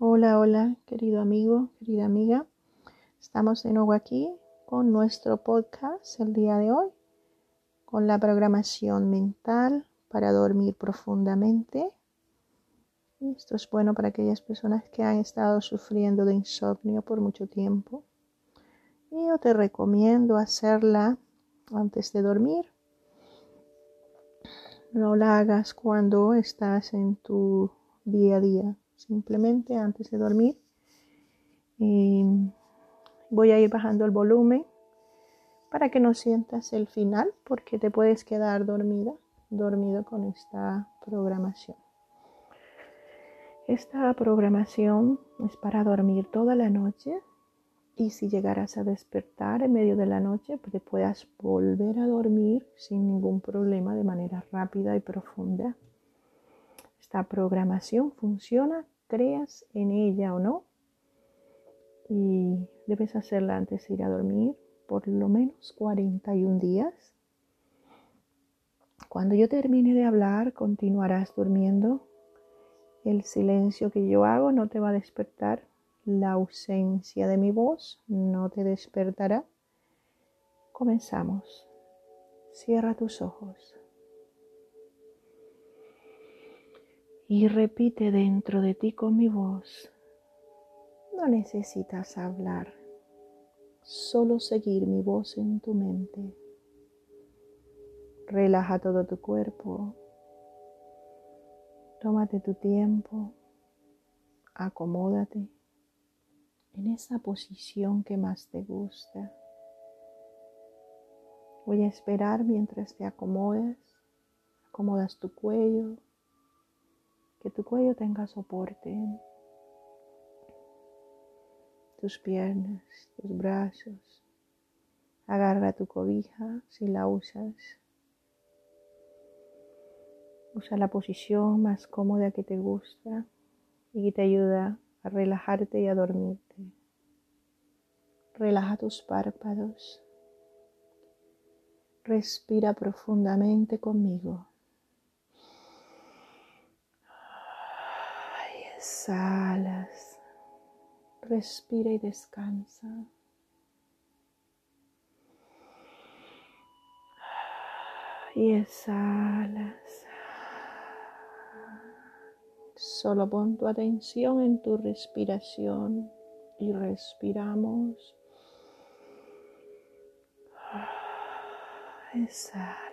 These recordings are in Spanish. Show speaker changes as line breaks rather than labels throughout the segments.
Hola, hola, querido amigo, querida amiga. Estamos de nuevo aquí con nuestro podcast el día de hoy, con la programación mental para dormir profundamente. Esto es bueno para aquellas personas que han estado sufriendo de insomnio por mucho tiempo. Y yo te recomiendo hacerla antes de dormir. No la hagas cuando estás en tu día a día simplemente antes de dormir. voy a ir bajando el volumen para que no sientas el final porque te puedes quedar dormida, dormido con esta programación. Esta programación es para dormir toda la noche y si llegaras a despertar en medio de la noche, pues te puedas volver a dormir sin ningún problema de manera rápida y profunda. Esta programación funciona, creas en ella o no. Y debes hacerla antes de ir a dormir por lo menos 41 días. Cuando yo termine de hablar, continuarás durmiendo. El silencio que yo hago no te va a despertar. La ausencia de mi voz no te despertará. Comenzamos. Cierra tus ojos. Y repite dentro de ti con mi voz. No necesitas hablar, solo seguir mi voz en tu mente. Relaja todo tu cuerpo, tómate tu tiempo, acomódate en esa posición que más te gusta. Voy a esperar mientras te acomodas, acomodas tu cuello, que tu cuello tenga soporte, tus piernas, tus brazos. Agarra tu cobija si la usas. Usa la posición más cómoda que te gusta y que te ayuda a relajarte y a dormirte. Relaja tus párpados. Respira profundamente conmigo. Exhalas, respira y descansa. Y exhalas. Solo pon tu atención en tu respiración y respiramos. Exhala.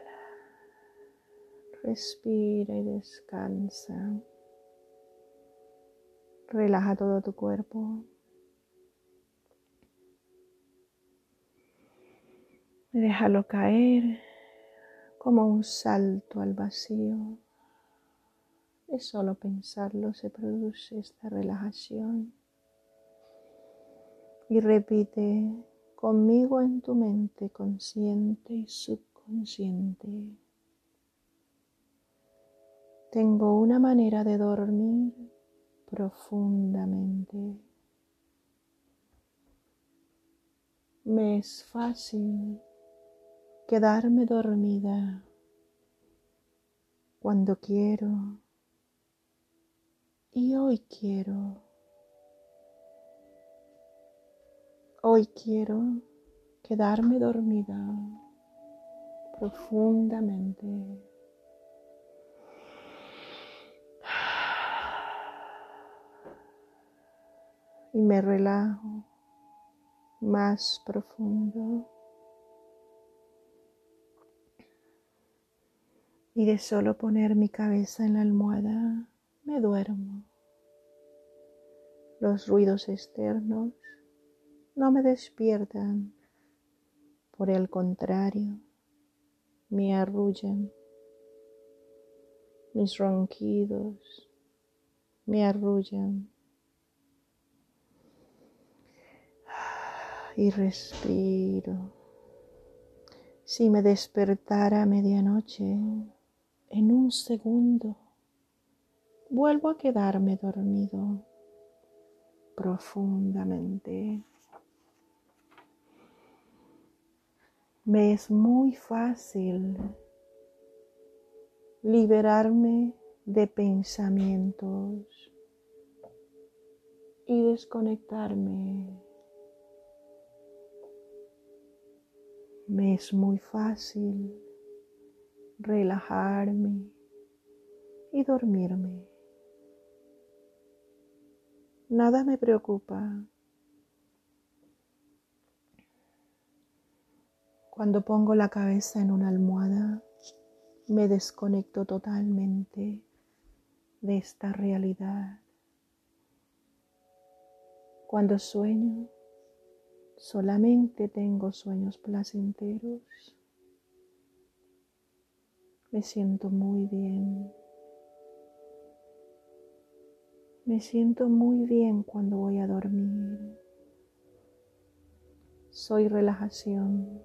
Respira y descansa. Relaja todo tu cuerpo. Déjalo caer como un salto al vacío. Es solo pensarlo se produce esta relajación. Y repite conmigo en tu mente consciente y subconsciente. Tengo una manera de dormir profundamente. Me es fácil quedarme dormida cuando quiero y hoy quiero. Hoy quiero quedarme dormida profundamente. Y me relajo más profundo. Y de solo poner mi cabeza en la almohada, me duermo. Los ruidos externos no me despiertan, por el contrario, me arrullan. Mis ronquidos me arrullan. Y respiro. Si me despertara a medianoche, en un segundo, vuelvo a quedarme dormido profundamente. Me es muy fácil liberarme de pensamientos y desconectarme. Me es muy fácil relajarme y dormirme. Nada me preocupa. Cuando pongo la cabeza en una almohada, me desconecto totalmente de esta realidad. Cuando sueño, solamente tengo sueños placenteros. Me siento muy bien. Me siento muy bien cuando voy a dormir. Soy relajación.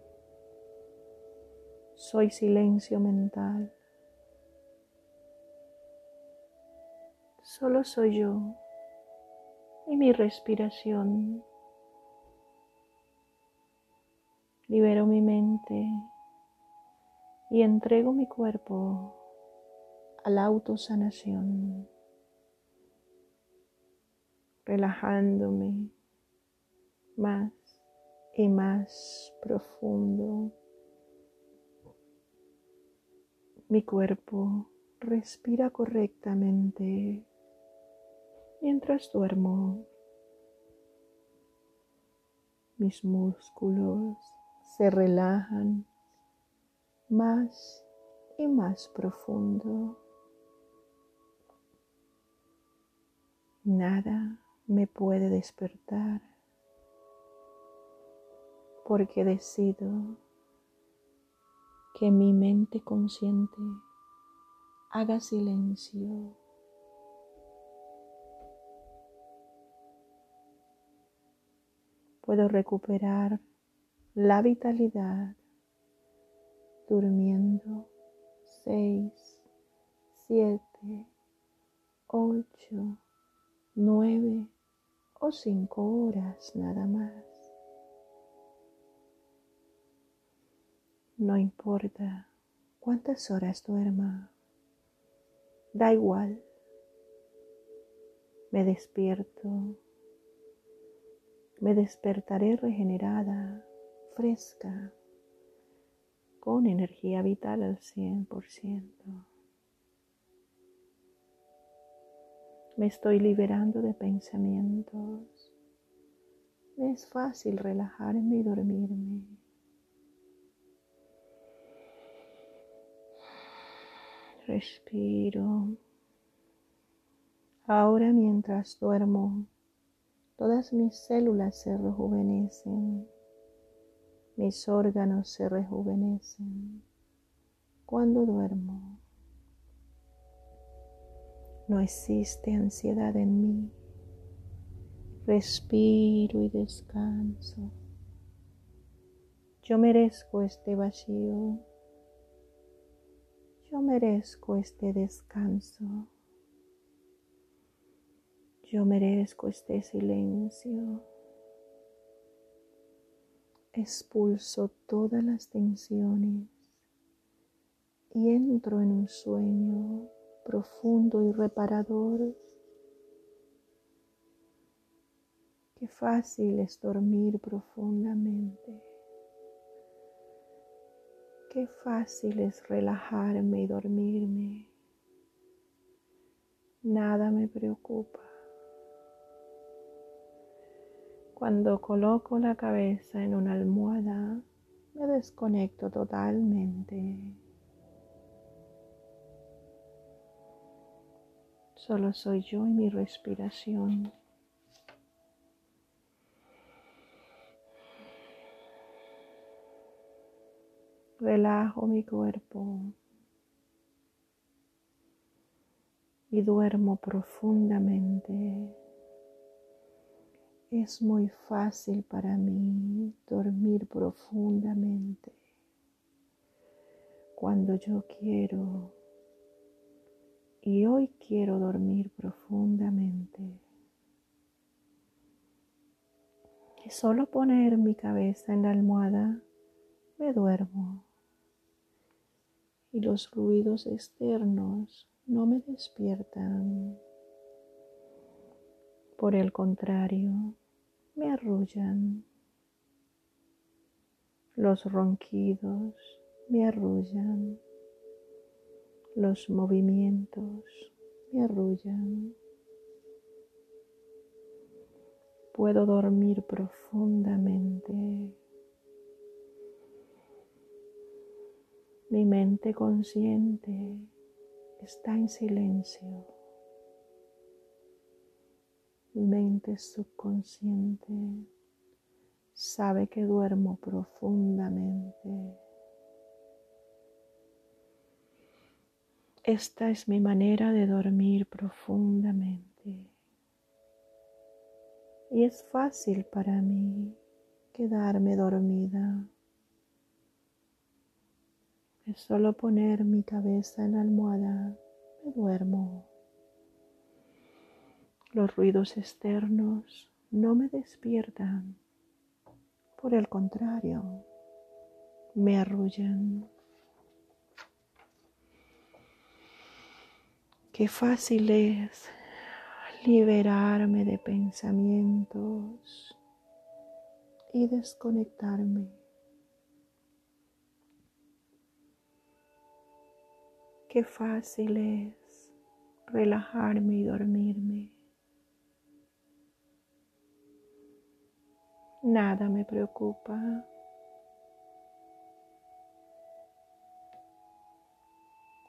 Soy silencio mental. Solo soy yo y mi respiración. Libero mi mente y entrego mi cuerpo a la autosanación, relajándome más y más profundo. Mi cuerpo respira correctamente mientras duermo. Mis músculos se relajan más y más profundo. Nada me puede despertar porque decido que mi mente consciente haga silencio puedo recuperar la vitalidad durmiendo seis, siete, ocho, nueve o cinco horas nada más. No importa cuántas horas duerma, da igual. Me despierto me despertaré regenerada, fresca, con energía vital al 100%. Me estoy liberando de pensamientos. Me es fácil relajarme y dormirme. Respiro. Ahora mientras duermo, Todas mis células se rejuvenecen, mis órganos se rejuvenecen cuando duermo. No existe ansiedad en mí. Respiro y descanso. Yo merezco este vacío. Yo merezco este descanso. Yo merezco este silencio. Expulso todas las tensiones y entro en un sueño profundo y reparador. Qué fácil es dormir profundamente. Qué fácil es relajarme y dormirme. Nada me preocupa. Cuando coloco la cabeza en una almohada, me desconecto totalmente. Solo soy yo y mi respiración. Relajo mi cuerpo y duermo profundamente. Es muy fácil para mí dormir profundamente cuando yo quiero. Y hoy quiero dormir profundamente. Y solo poner mi cabeza en la almohada me duermo. Y los ruidos externos no me despiertan Por el contrario, me arrullan. Los ronquidos me arrullan. Los movimientos me arrullan. Puedo dormir profundamente. Mi mente consciente está en silencio. Mi mente subconsciente sabe que duermo profundamente. Esta es mi manera de dormir profundamente. Y es fácil para mí quedarme dormida. Es solo poner mi cabeza en la almohada, me duermo. Los ruidos externos no me despiertan. Por el contrario, me arrullan. Qué fácil es liberarme de pensamientos y desconectarme. Qué fácil es relajarme y dormirme. Nada me preocupa.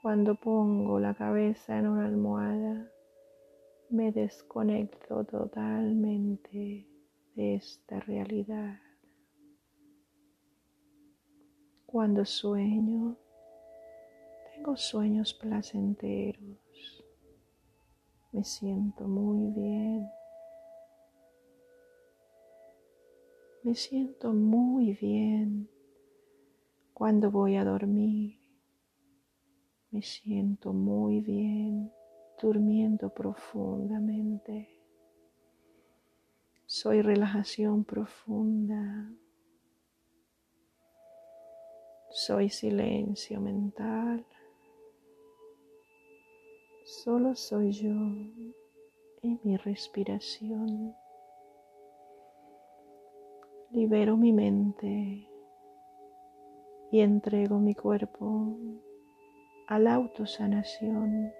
Cuando pongo la cabeza en una almohada, me desconecto totalmente de esta realidad. Cuando sueño, tengo sueños placenteros. Me siento muy bien. Me siento muy bien cuando voy a dormir. Me siento muy bien durmiendo profundamente. Soy relajación profunda. Soy silencio mental. Solo soy yo y mi respiración libero mi mente y entrego mi cuerpo a la autosanación.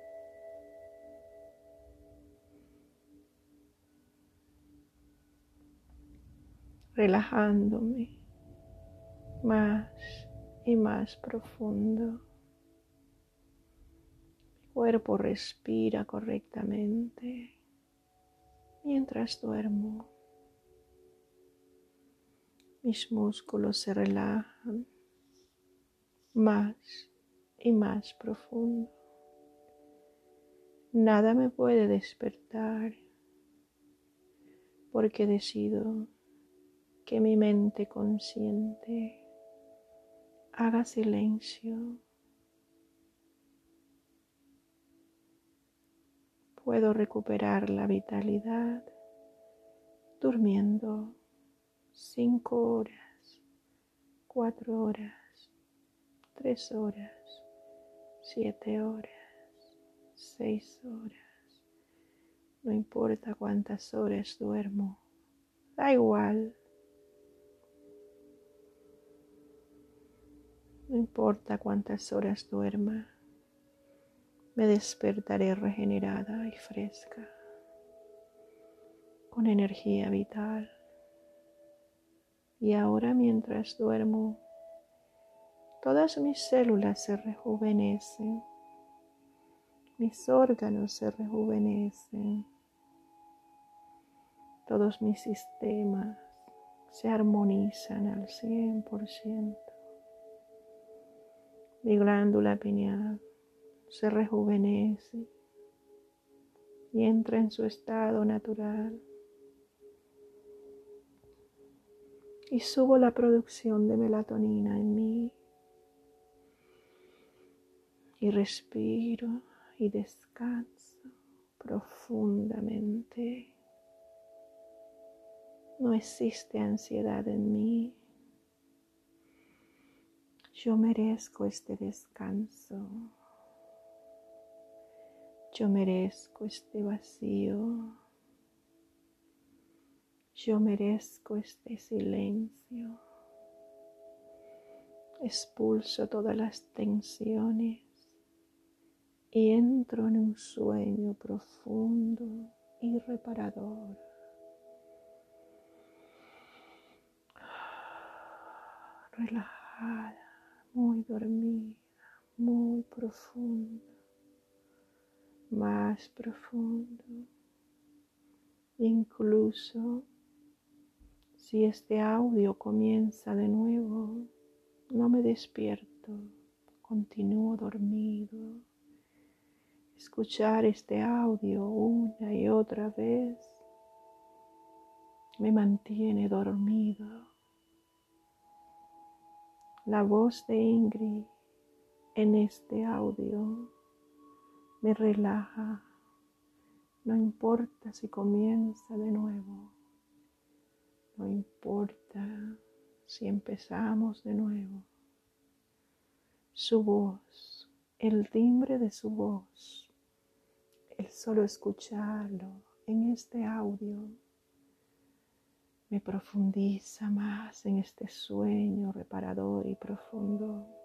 relajándome más y más profundo. Mi cuerpo respira correctamente mientras duermo. Mis músculos se relajan más y más profundo. Nada me puede despertar porque decido que mi mente consciente haga silencio. Puedo recuperar la vitalidad durmiendo cinco horas, cuatro horas, tres horas, siete horas, seis horas. No importa cuántas horas duermo, da igual. No importa cuántas horas duerma, me despertaré regenerada y fresca, con energía vital. Y ahora mientras duermo, todas mis células se rejuvenecen, mis órganos se rejuvenecen, todos mis sistemas se armonizan al 100%. Mi glándula pineal se rejuvenece y entra en su estado natural. Y subo la producción de melatonina en mí. Y respiro y descanso profundamente. No existe ansiedad en mí. Yo merezco este descanso. Yo merezco este vacío. Yo merezco este silencio. Expulso todas las tensiones y entro en un sueño profundo y reparador. Relajada, muy dormida, muy profunda, más profundo. Incluso si este audio comienza de nuevo, no me despierto, continúo dormido. Escuchar este audio una y otra vez me mantiene dormido. La voz de Ingrid en este audio me relaja, no importa si comienza de nuevo. No importa si empezamos de nuevo. Su voz, el timbre de su voz, el solo escucharlo en este audio me profundiza más en este sueño reparador y profundo.